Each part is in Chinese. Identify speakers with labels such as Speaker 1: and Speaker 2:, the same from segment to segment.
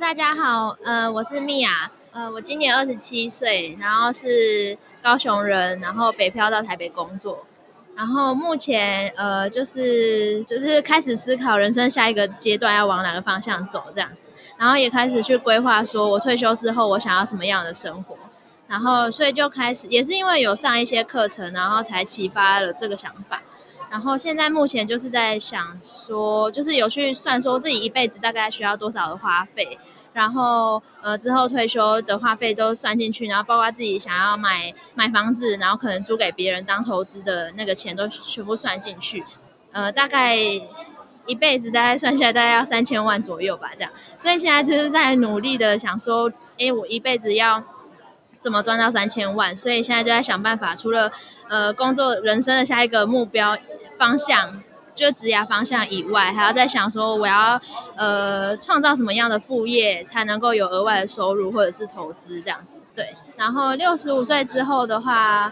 Speaker 1: 大家好，呃，我是米娅，呃，我今年二十七岁，然后是高雄人，然后北漂到台北工作，然后目前呃就是就是开始思考人生下一个阶段要往哪个方向走这样子，然后也开始去规划说我退休之后我想要什么样的生活，然后所以就开始也是因为有上一些课程，然后才启发了这个想法。然后现在目前就是在想说，就是有去算说自己一辈子大概需要多少的花费，然后呃之后退休的花费都算进去，然后包括自己想要买买房子，然后可能租给别人当投资的那个钱都全部算进去，呃大概一辈子大概算下来大概要三千万左右吧，这样。所以现在就是在努力的想说，哎，我一辈子要。怎么赚到三千万？所以现在就在想办法，除了呃工作人生的下一个目标方向，就职业方向以外，还要再想说我要呃创造什么样的副业才能够有额外的收入或者是投资这样子。对，然后六十五岁之后的话，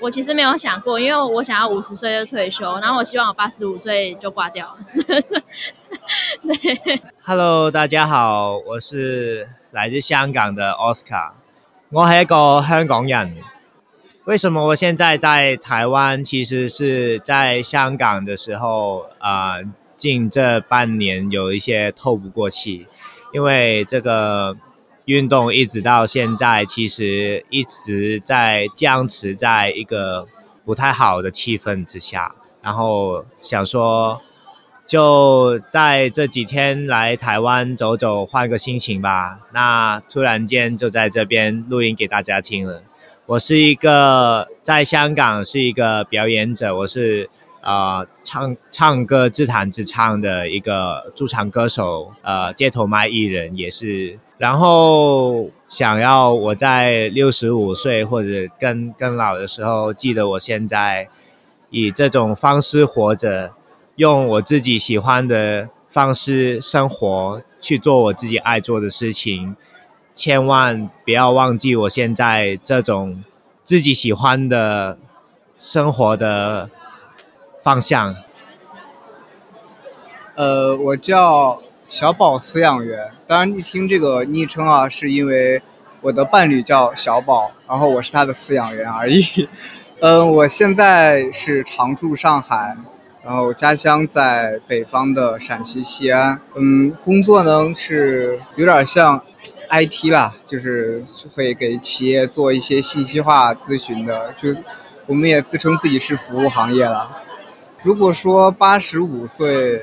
Speaker 1: 我其实没有想过，因为我想要五十岁就退休，然后我希望我八十五岁就挂掉。
Speaker 2: 对，Hello，大家好，我是来自香港的 Oscar。我系一个香港人，为什么我现在在台湾？其实是在香港的时候，啊、近这半年有一些透不过气，因为这个运动一直到现在，其实一直在僵持在一个不太好的气氛之下，然后想说。就在这几天来台湾走走，换个心情吧。那突然间就在这边录音给大家听了。我是一个在香港是一个表演者，我是呃唱唱歌自弹自唱的一个驻场歌手，呃街头卖艺人也是。然后想要我在六十五岁或者更更老的时候，记得我现在以这种方式活着。用我自己喜欢的方式生活，去做我自己爱做的事情，千万不要忘记我现在这种自己喜欢的生活的方向。
Speaker 3: 呃，我叫小宝饲养员，当然一听这个昵称啊，是因为我的伴侣叫小宝，然后我是他的饲养员而已。嗯、我现在是常驻上海。然后家乡在北方的陕西西安，嗯，工作呢是有点像 IT 啦，就是会给企业做一些信息化咨询的，就我们也自称自己是服务行业了。如果说八十五岁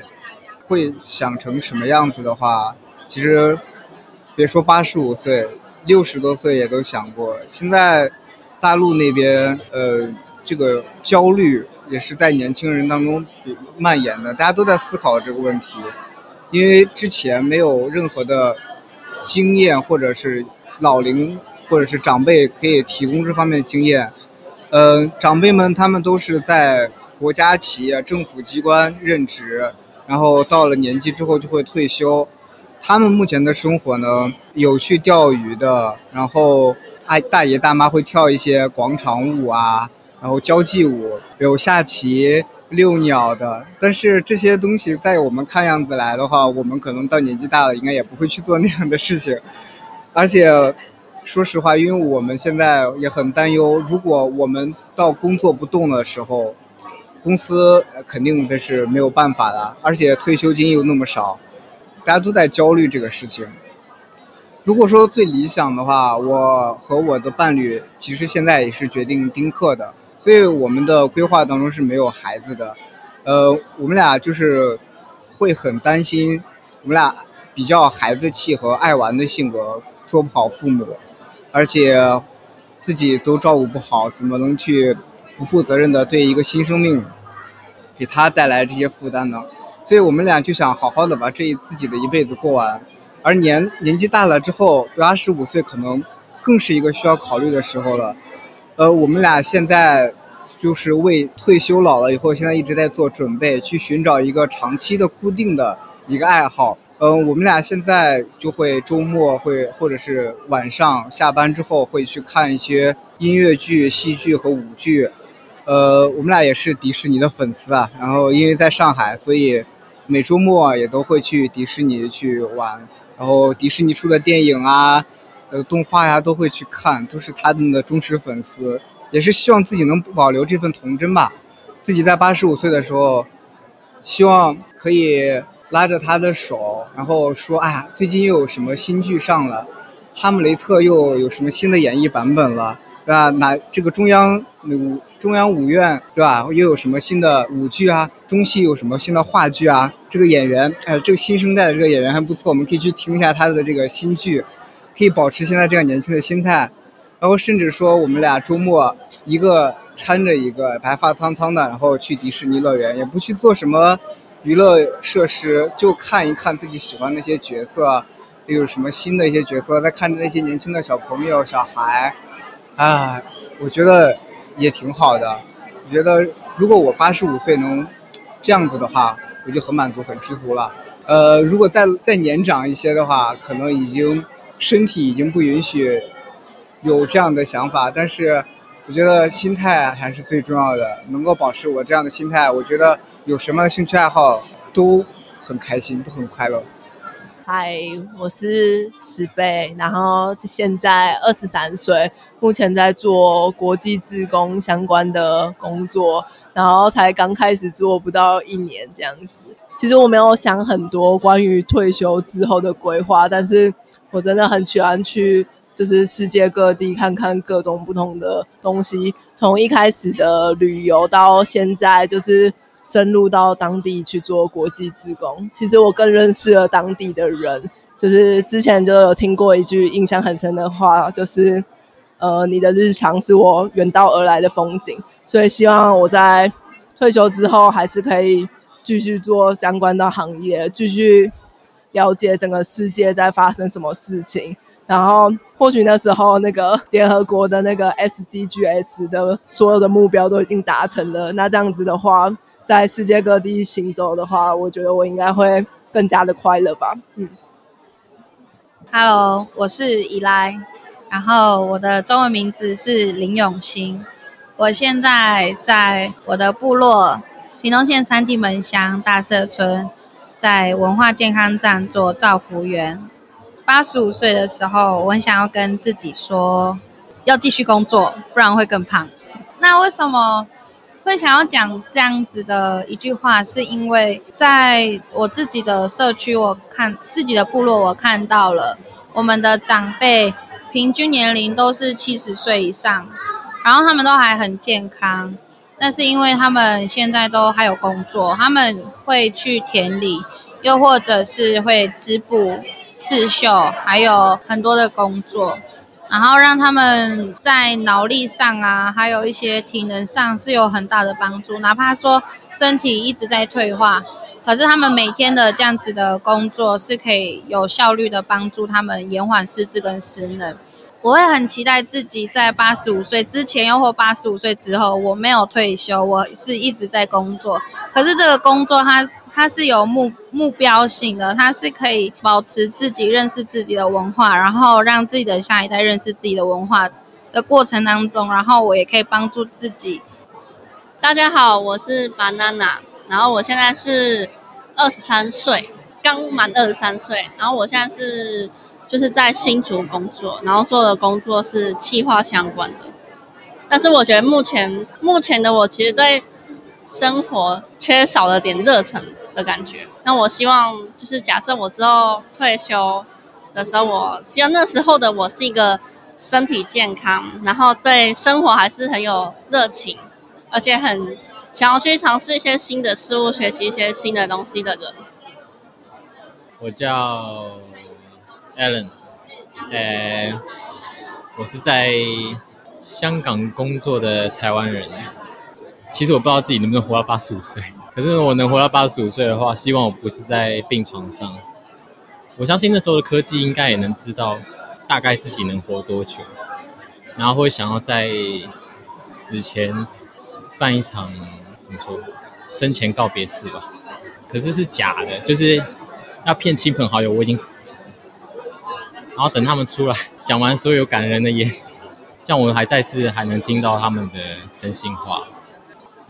Speaker 3: 会想成什么样子的话，其实别说八十五岁，六十多岁也都想过。现在大陆那边，呃，这个焦虑。也是在年轻人当中蔓延的，大家都在思考这个问题，因为之前没有任何的经验，或者是老龄或者是长辈可以提供这方面的经验。呃，长辈们他们都是在国家企业、政府机关任职，然后到了年纪之后就会退休。他们目前的生活呢，有去钓鱼的，然后大大爷大妈会跳一些广场舞啊。然后交际舞，有下棋、遛鸟的，但是这些东西在我们看样子来的话，我们可能到年纪大了，应该也不会去做那样的事情。而且，说实话，因为我们现在也很担忧，如果我们到工作不动的时候，公司肯定的是没有办法的，而且退休金又那么少，大家都在焦虑这个事情。如果说最理想的话，我和我的伴侣其实现在也是决定丁克的。所以我们的规划当中是没有孩子的，呃，我们俩就是会很担心，我们俩比较孩子气和爱玩的性格，做不好父母，而且自己都照顾不好，怎么能去不负责任的对一个新生命，给他带来这些负担呢？所以我们俩就想好好的把这一自己的一辈子过完，而年年纪大了之后，八十五岁可能更是一个需要考虑的时候了。呃，我们俩现在就是为退休老了以后，现在一直在做准备，去寻找一个长期的固定的一个爱好。嗯、呃，我们俩现在就会周末会或者是晚上下班之后会去看一些音乐剧、戏剧和舞剧。呃，我们俩也是迪士尼的粉丝啊。然后因为在上海，所以每周末也都会去迪士尼去玩。然后迪士尼出的电影啊，呃，动画呀都会去看，都是他们的忠实粉丝，也是希望自己能保留这份童真吧。自己在八十五岁的时候，希望可以拉着他的手，然后说：“哎呀，最近又有什么新剧上了？哈姆雷特又有什么新的演绎版本了？对吧？那这个中央五中央五院对吧？又有什么新的舞剧啊？中戏有什么新的话剧啊？这个演员，哎，这个新生代的这个演员还不错，我们可以去听一下他的这个新剧，可以保持现在这样年轻的心态。然后甚至说，我们俩周末一个。”搀着一个白发苍苍的，然后去迪士尼乐园，也不去做什么娱乐设施，就看一看自己喜欢那些角色，有什么新的一些角色，再看着那些年轻的小朋友、小孩，啊，我觉得也挺好的。我觉得如果我八十五岁能这样子的话，我就很满足、很知足了。呃，如果再再年长一些的话，可能已经身体已经不允许有这样的想法，但是。我觉得心态还是最重要的，能够保持我这样的心态，我觉得有什么兴趣爱好都很开心，都很快乐。
Speaker 4: 嗨，我是石贝，然后现在二十三岁，目前在做国际志工相关的工作，然后才刚开始做不到一年这样子。其实我没有想很多关于退休之后的规划，但是我真的很喜欢去。就是世界各地看看各种不同的东西，从一开始的旅游到现在，就是深入到当地去做国际志工。其实我更认识了当地的人，就是之前就有听过一句印象很深的话，就是呃，你的日常是我远道而来的风景。所以希望我在退休之后还是可以继续做相关的行业，继续了解整个世界在发生什么事情。然后，或许那时候那个联合国的那个 SDGs 的所有的目标都已经达成了，那这样子的话，在世界各地行走的话，我觉得我应该会更加的快乐吧。嗯。
Speaker 5: Hello，我是依莱，然后我的中文名字是林永新，我现在在我的部落屏东县三地门乡大社村，在文化健康站做照服员。八十五岁的时候，我很想要跟自己说，要继续工作，不然会更胖。那为什么会想要讲这样子的一句话？是因为在我自己的社区，我看自己的部落，我看到了我们的长辈平均年龄都是七十岁以上，然后他们都还很健康。那是因为他们现在都还有工作，他们会去田里，又或者是会织布。刺绣，还有很多的工作，然后让他们在脑力上啊，还有一些体能上是有很大的帮助。哪怕说身体一直在退化，可是他们每天的这样子的工作是可以有效率的帮助他们延缓失智跟失能。我会很期待自己在八十五岁之前，又或八十五岁之后，我没有退休，我是一直在工作。可是这个工作它，它是有目目标性的，它是可以保持自己认识自己的文化，然后让自己的下一代认识自己的文化的过程当中，然后我也可以帮助自己。
Speaker 6: 大家好，我是 Banana，然后我现在是二十三岁，刚满二十三岁，然后我现在是。就是在新竹工作，然后做的工作是企划相关的。但是我觉得目前目前的我其实对生活缺少了点热忱的感觉。那我希望就是假设我之后退休的时候，我希望那时候的我是一个身体健康，然后对生活还是很有热情，而且很想要去尝试一些新的事物，学习一些新的东西的人。
Speaker 7: 我叫。Alan，呃，我是在香港工作的台湾人。其实我不知道自己能不能活到八十五岁，可是我能活到八十五岁的话，希望我不是在病床上。我相信那时候的科技应该也能知道大概自己能活多久，然后会想要在死前办一场怎么说生前告别式吧。可是是假的，就是要骗亲朋好友我已经死。然后等他们出来讲完所有感人的言，这样我还再次还能听到他们的真心话。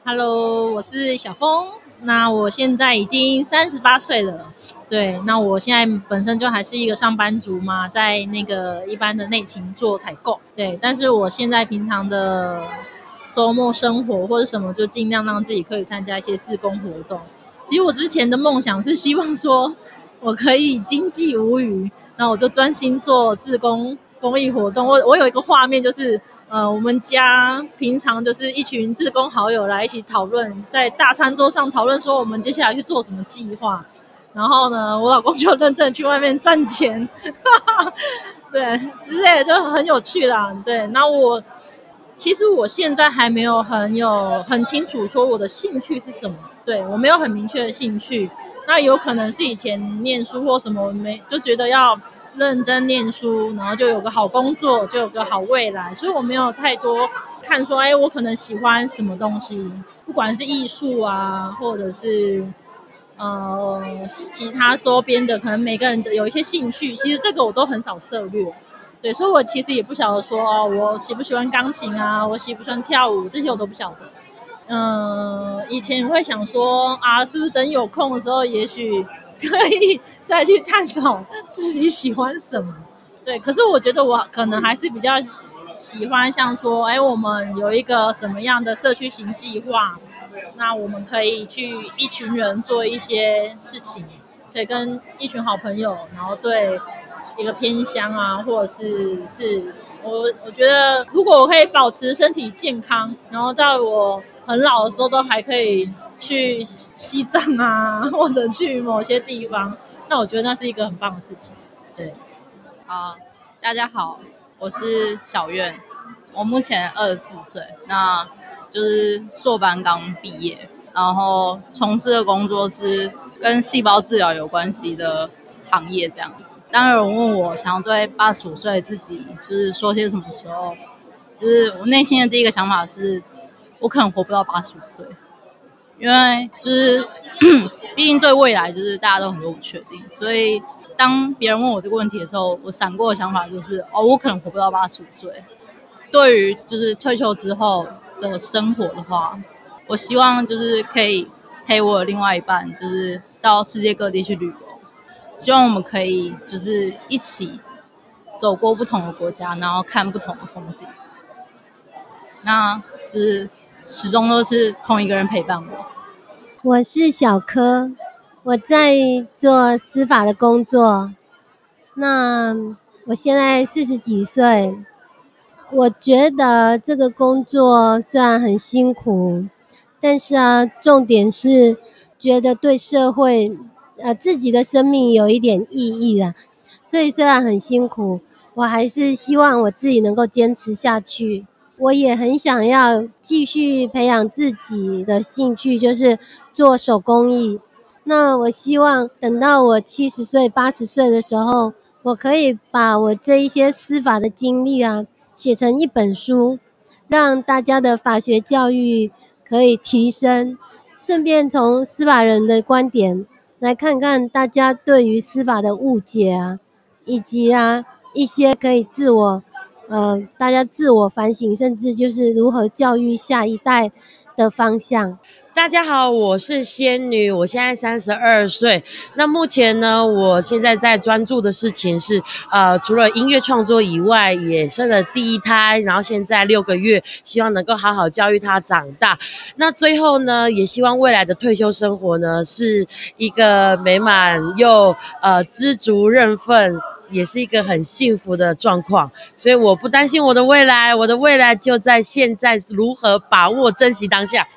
Speaker 8: Hello，我是小峰，那我现在已经三十八岁了，对，那我现在本身就还是一个上班族嘛，在那个一般的内勤做采购。对，但是我现在平常的周末生活或者什么，就尽量让自己可以参加一些自工活动。其实我之前的梦想是希望说，我可以经济无虞，然后我就专心做自工公益活动。我我有一个画面就是。呃，我们家平常就是一群志工好友来一起讨论，在大餐桌上讨论说我们接下来去做什么计划。然后呢，我老公就认真去外面赚钱，哈哈，对，之类就很有趣啦。对，那我其实我现在还没有很有很清楚说我的兴趣是什么，对，我没有很明确的兴趣。那有可能是以前念书或什么，没就觉得要。认真念书，然后就有个好工作，就有个好未来。所以我没有太多看说，哎，我可能喜欢什么东西，不管是艺术啊，或者是呃其他周边的，可能每个人的有一些兴趣，其实这个我都很少涉猎。对，所以我其实也不晓得说，哦，我喜不喜欢钢琴啊，我喜不喜欢跳舞，这些我都不晓得。嗯、以前会想说，啊，是不是等有空的时候，也许可以。再去探讨自己喜欢什么，对。可是我觉得我可能还是比较喜欢像说，哎，我们有一个什么样的社区型计划，那我们可以去一群人做一些事情，可以跟一群好朋友，然后对一个偏乡啊，或者是是我我觉得，如果我可以保持身体健康，然后在我很老的时候都还可以去西藏啊，或者去某些地方。那我觉得那是一个很棒的事情，对。
Speaker 5: 好，大家好，我是小苑，我目前二十四岁，那就是硕班刚毕业，然后从事的工作是跟细胞治疗有关系的行业这样子。当有人问我想要对八十五岁自己就是说些什么时候，就是我内心的第一个想法是，我可能活不到八十五岁。因为就是，毕竟对未来就是大家都很多不确定，所以当别人问我这个问题的时候，我闪过的想法就是，哦，我可能活不到八十五岁。对于就是退休之后的生活的话，我希望就是可以陪我的另外一半，就是到世界各地去旅游。希望我们可以就是一起走过不同的国家，然后看不同的风景。那就是始终都是同一个人陪伴我。
Speaker 9: 我是小柯，我在做司法的工作。那我现在四十几岁，我觉得这个工作虽然很辛苦，但是啊，重点是觉得对社会，呃，自己的生命有一点意义啊。所以虽然很辛苦，我还是希望我自己能够坚持下去。我也很想要继续培养自己的兴趣，就是做手工艺。那我希望等到我七十岁、八十岁的时候，我可以把我这一些司法的经历啊，写成一本书，让大家的法学教育可以提升。顺便从司法人的观点来看看大家对于司法的误解啊，以及啊一些可以自我。呃，大家自我反省，甚至就是如何教育下一代的方向。
Speaker 10: 大家好，我是仙女，我现在三十二岁。那目前呢，我现在在专注的事情是，呃，除了音乐创作以外，也生了第一胎，然后现在六个月，希望能够好好教育他长大。那最后呢，也希望未来的退休生活呢，是一个美满又呃知足认分。也是一个很幸福的状况，所以我不担心我的未来，我的未来就在现在，如何把握、珍惜当下。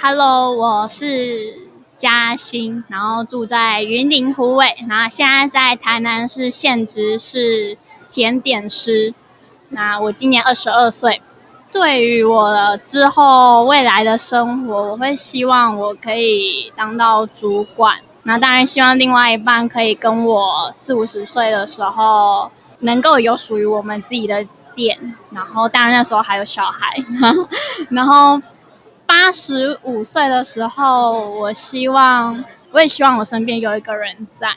Speaker 11: Hello，我是嘉欣，然后住在云林虎尾，然后现在在台南市现职是甜点师。那我今年二十二岁，对于我之后未来的生活，我会希望我可以当到主管。那当然希望另外一半可以跟我四五十岁的时候能够有属于我们自己的店，然后当然那时候还有小孩，然后八十五岁的时候，我希望我也希望我身边有一个人在。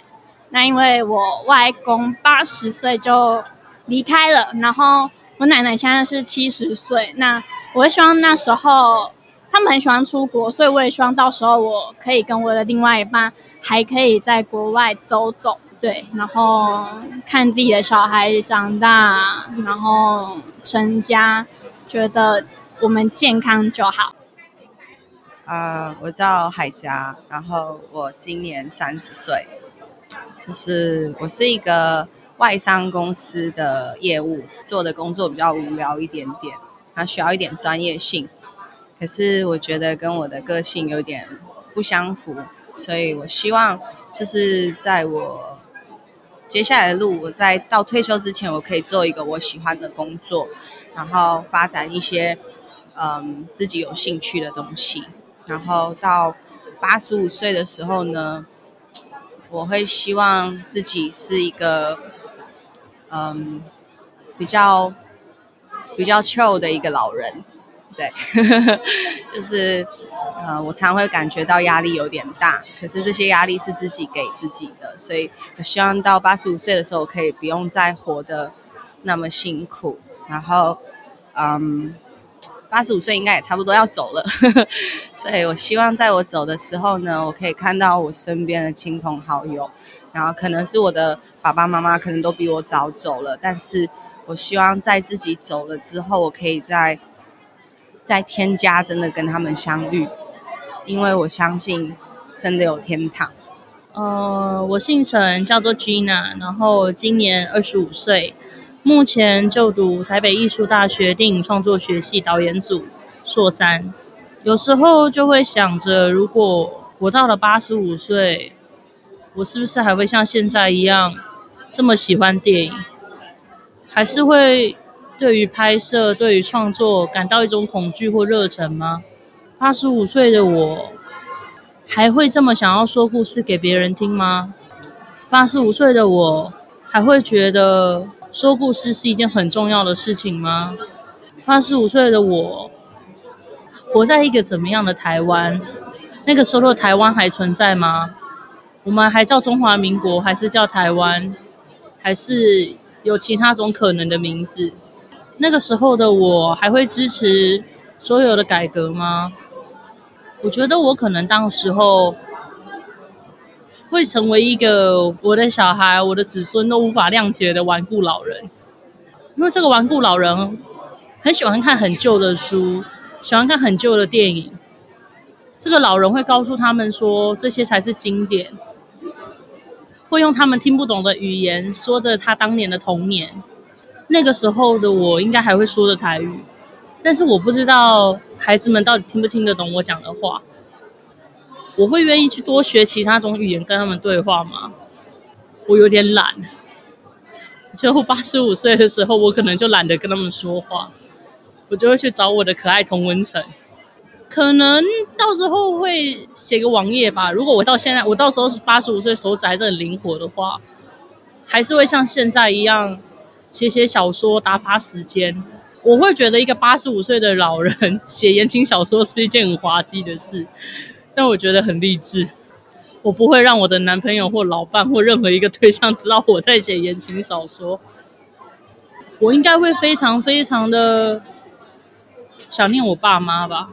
Speaker 11: 那因为我外公八十岁就离开了，然后我奶奶现在是七十岁，那我会希望那时候他们很喜欢出国，所以我也希望到时候我可以跟我的另外一半。还可以在国外走走，对，然后看自己的小孩长大，然后成家，觉得我们健康就好。
Speaker 12: 啊、我叫海佳，然后我今年三十岁，就是我是一个外商公司的业务，做的工作比较无聊一点点，它需要一点专业性。可是我觉得跟我的个性有点不相符，所以我希望就是在我接下来的路，我在到退休之前，我可以做一个我喜欢的工作，然后发展一些嗯自己有兴趣的东西，然后到八十五岁的时候呢，我会希望自己是一个嗯比较比较 chill 的一个老人。对，就是，呃，我常会感觉到压力有点大，可是这些压力是自己给自己的，所以我希望到八十五岁的时候，可以不用再活得那么辛苦。然后，嗯，八十五岁应该也差不多要走了，所以我希望在我走的时候呢，我可以看到我身边的亲朋好友，然后可能是我的爸爸妈妈，可能都比我早走了，但是我希望在自己走了之后，我可以在。在天家真的跟他们相遇，因为我相信真的有天堂。
Speaker 13: 呃，我姓陈，叫做 Gina，然后今年二十五岁，目前就读台北艺术大学电影创作学系导演组硕三。有时候就会想着，如果我到了八十五岁，我是不是还会像现在一样这么喜欢电影？还是会？对于拍摄，对于创作，感到一种恐惧或热忱吗？八十五岁的我，还会这么想要说故事给别人听吗？八十五岁的我，还会觉得说故事是一件很重要的事情吗？八十五岁的我，活在一个怎么样的台湾？那个时候的台湾还存在吗？我们还叫中华民国，还是叫台湾？还是有其他种可能的名字？那个时候的我还会支持所有的改革吗？我觉得我可能当时候会成为一个我的小孩、我的子孙都无法谅解的顽固老人，因为这个顽固老人很喜欢看很旧的书，喜欢看很旧的电影。这个老人会告诉他们说，这些才是经典，会用他们听不懂的语言说着他当年的童年。那个时候的我应该还会说的台语，但是我不知道孩子们到底听不听得懂我讲的话。我会愿意去多学其他种语言跟他们对话吗？我有点懒。最后八十五岁的时候，我可能就懒得跟他们说话，我就会去找我的可爱同温层。可能到时候会写个网页吧。如果我到现在，我到时候是八十五岁，手指还是很灵活的话，还是会像现在一样。写写小说打发时间，我会觉得一个八十五岁的老人 写言情小说是一件很滑稽的事，但我觉得很励志。我不会让我的男朋友或老伴或任何一个对象知道我在写言情小说。我应该会非常非常的想念我爸妈吧。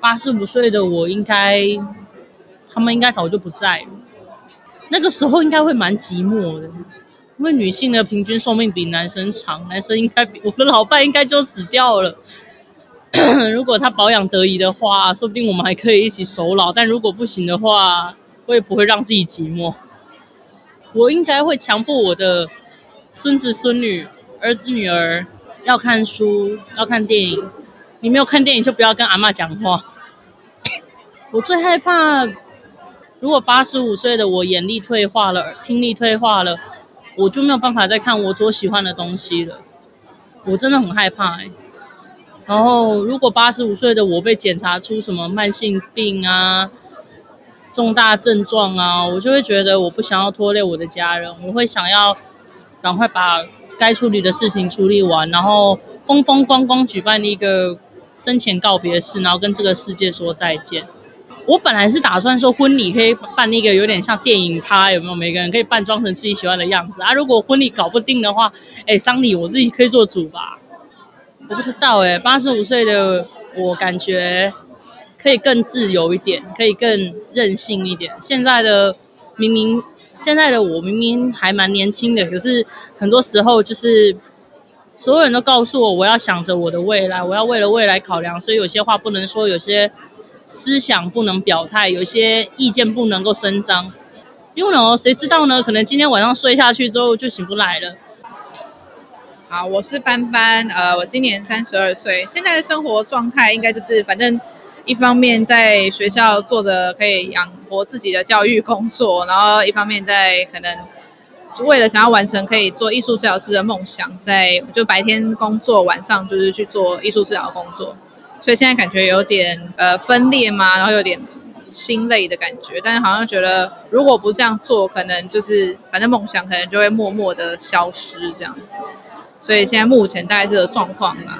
Speaker 13: 八十五岁的我应该，他们应该早就不在了。那个时候应该会蛮寂寞的。因为女性的平均寿命比男生长，男生应该比我的老伴应该就死掉了。如果他保养得宜的话，说不定我们还可以一起守老。但如果不行的话，我也不会让自己寂寞。我应该会强迫我的孙子孙女、儿子女儿要看书、要看电影。你没有看电影，就不要跟阿嬷讲话。我最害怕，如果八十五岁的我眼力退化了，听力退化了。我就没有办法再看我所喜欢的东西了，我真的很害怕欸。然后，如果八十五岁的我被检查出什么慢性病啊、重大症状啊，我就会觉得我不想要拖累我的家人，我会想要赶快把该处理的事情处理完，然后风风光光举办一个生前告别式，然后跟这个世界说再见。我本来是打算说婚礼可以办那个有点像电影趴，有没有？每个人可以扮装成自己喜欢的样子啊。如果婚礼搞不定的话，哎，丧礼我自己可以做主吧。我不知道哎，八十五岁的我感觉可以更自由一点，可以更任性一点。现在的明明，现在的我明明还蛮年轻的，可是很多时候就是所有人都告诉我，我要想着我的未来，我要为了未来考量，所以有些话不能说，有些思想不能表态，有些意见不能够声张。因为呢，谁知道呢？可能今天晚上睡下去之后就醒不来了。
Speaker 14: 好，我是班班，呃，我今年三十二岁，现在的生活状态应该就是，反正一方面在学校做着可以养活自己的教育工作，然后一方面在可能是为了想要完成可以做艺术治疗师的梦想，在就白天工作，晚上就是去做艺术治疗工作，所以现在感觉有点呃分裂嘛，然后有点心累的感觉，但是好像觉得如果不这样做，可能就是反正梦想可能就会默默的消失这样子。所以现在目前大概这个状况啦。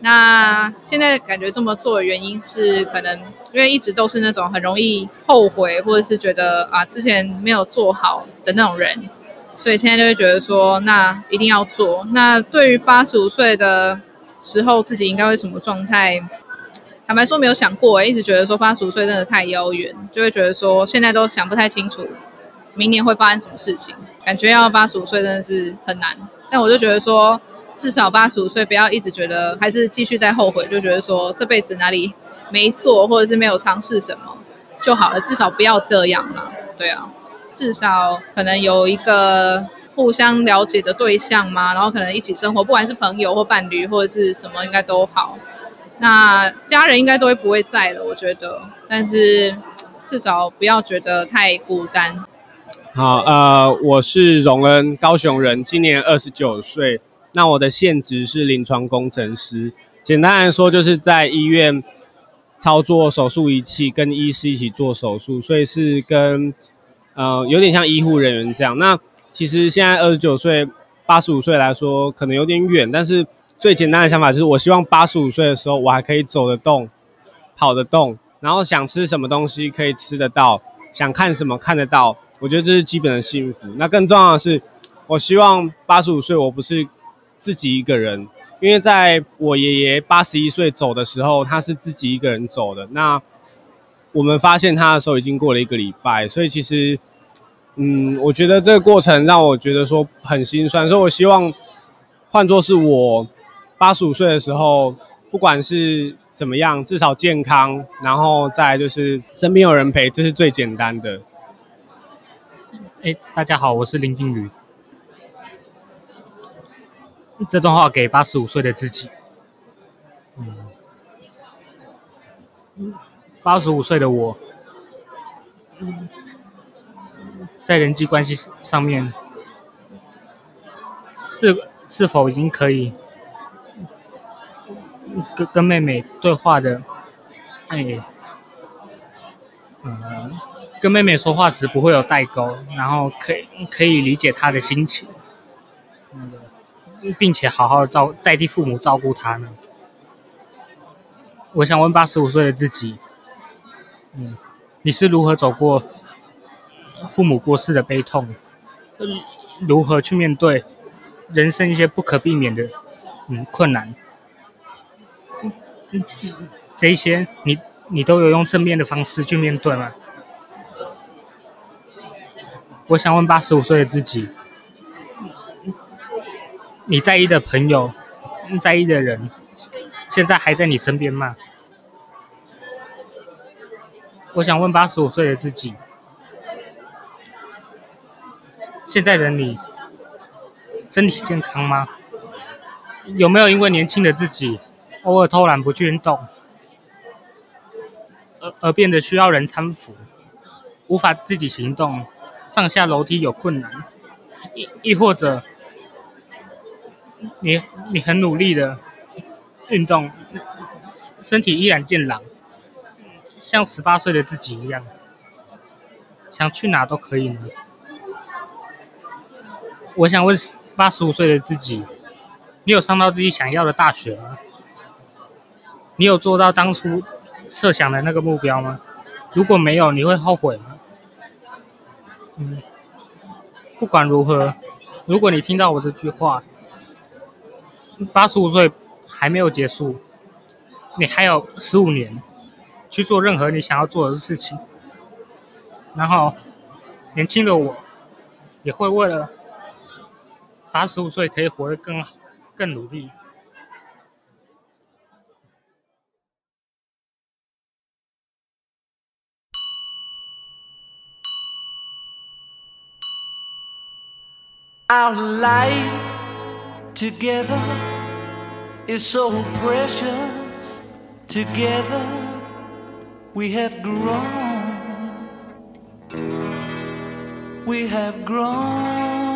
Speaker 14: 那现在感觉这么做的原因是，可能因为一直都是那种很容易后悔，或者是觉得啊之前没有做好的那种人，所以现在就会觉得说，那一定要做。那对于八十五岁的时候自己应该会什么状态？坦白说没有想过，一直觉得说八十五岁真的太遥远，就会觉得说现在都想不太清楚明年会发生什么事情，感觉要八十五岁真的是很难。但我就觉得说，至少八十五岁不要一直觉得还是继续在后悔，就觉得说这辈子哪里没做或者是没有尝试什么就好了，至少不要这样了。对啊，至少可能有一个互相了解的对象嘛，然后可能一起生活，不管是朋友或伴侣或者是什么，应该都好。那家人应该都会不会在了，我觉得，但是至少不要觉得太孤单。
Speaker 15: 好，呃，我是荣恩，高雄人，今年二十九岁。那我的现职是临床工程师，简单来说就是在医院操作手术仪器，跟医师一起做手术，所以是跟呃有点像医护人员这样。那其实现在二十九岁，八十五岁来说可能有点远，但是最简单的想法就是，我希望八十五岁的时候我还可以走得动、跑得动，然后想吃什么东西可以吃得到，想看什么看得到。我觉得这是基本的幸福。那更重要的是，我希望八十五岁我不是自己一个人，因为在我爷爷八十一岁走的时候，他是自己一个人走的。那我们发现他的时候已经过了一个礼拜，所以其实，嗯，我觉得这个过程让我觉得说很心酸。所以我希望换作是我八十五岁的时候，不管是怎么样，至少健康，然后再就是身边有人陪，这是最简单的。
Speaker 16: 哎，大家好，我是林静宇。这段话给八十五岁的自己。嗯，八十五岁的我，在人际关系上面，是是否已经可以跟跟妹妹对话的？哎，嗯。跟妹妹说话时不会有代沟，然后可以可以理解她的心情，并且好好照代替父母照顾她呢。我想问八十五岁的自己，嗯，你是如何走过父母过世的悲痛？如何去面对人生一些不可避免的嗯困难？这这一些你你都有用正面的方式去面对吗？我想问八十五岁的自己：你在意的朋友、在意的人，现在还在你身边吗？我想问八十五岁的自己：现在的你身体健康吗？有没有因为年轻的自己偶尔偷懒不去运动，而而变得需要人搀扶，无法自己行动？上下楼梯有困难，亦亦或者你你很努力的运动，身体依然健朗，像十八岁的自己一样，想去哪都可以呢。我想问八十五岁的自己你有上到自己想要的大学吗？你有做到当初设想的那个目标吗？如果没有你会后悔吗？嗯不管如何如果你听到我这句话八十五岁还没有结束你还有十五年去做任何你想要做的事情。然后年轻的我也会为了八十五岁可以活得更好，更努力。
Speaker 17: Our life together is so precious. Together we have grown. We have grown.